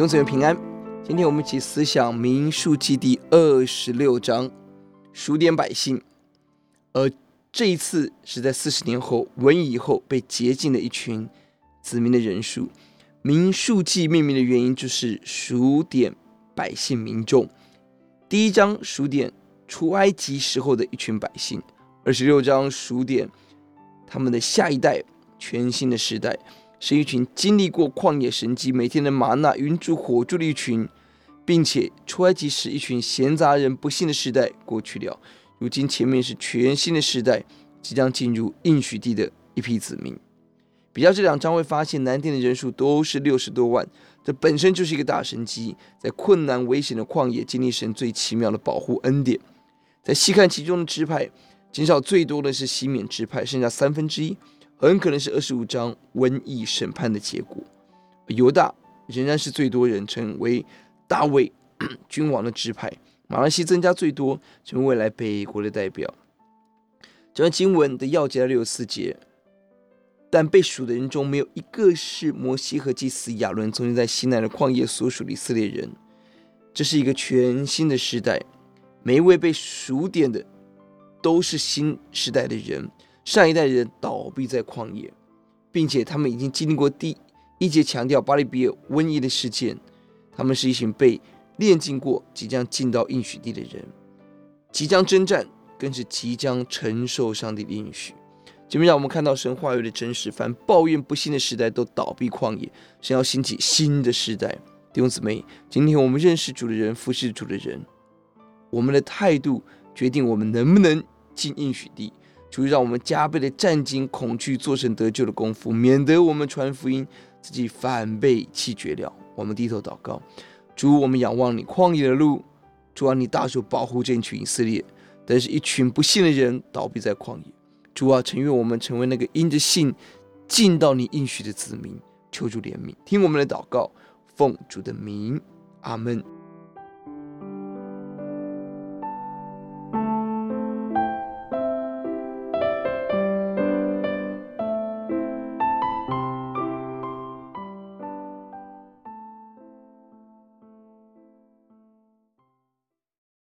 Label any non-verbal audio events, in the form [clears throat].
永子园平安。今天我们一起思想民数记第二十六章，数点百姓。而这一次是在四十年后瘟疫以后被洁净的一群子民的人数。民数记命名的原因就是数点百姓民众。第一章数点出埃及时候的一群百姓，二十六章数点他们的下一代，全新的时代，是一群经历过旷野神迹、每天的吗哪、云柱火柱的一群，并且出埃及时一群闲杂人不幸的时代过去了。如今前面是全新的时代，即将进入应许地的一批子民。比较这两章会发现，南天的人数都是六十多万，这本身就是一个大神迹，在困难危险的旷野经历神最奇妙的保护恩典。再细看其中的支派，减少最多的是西缅支派，剩下三分之一，很可能是二十五章瘟疫审判的结果。犹大仍然是最多人，成为大卫 [clears throat] 君王的支派。马来西增加最多，成为未来北国的代表。这段经文的要节六十四节。但被数的人中没有一个是摩西和祭司亚伦曾经在西南的旷野所属的以色列人。这是一个全新的时代，每一位被数点的都是新时代的人。上一代人倒闭在旷野，并且他们已经经历过第一节强调巴利比尔瘟疫的事件。他们是一群被炼净过、即将进到应许地的人，即将征战，更是即将承受上帝的应许。前面让我们看到神话语的真实，凡抱怨不幸的时代都倒闭旷野，神要兴起新的时代。弟兄姊妹，今天我们认识主的人，服侍主的人，我们的态度决定我们能不能进应许地。主让我们加倍的战兢恐惧，做成得救的功夫，免得我们传福音自己反被弃绝了。我们低头祷告，主，我们仰望你旷野的路，主啊，你大手保护这群以色列，但是一群不信的人倒闭在旷野。主啊，诚愿我们成为那个因着信进到你应许的子民，求主怜悯，听我们的祷告，奉主的名，阿门。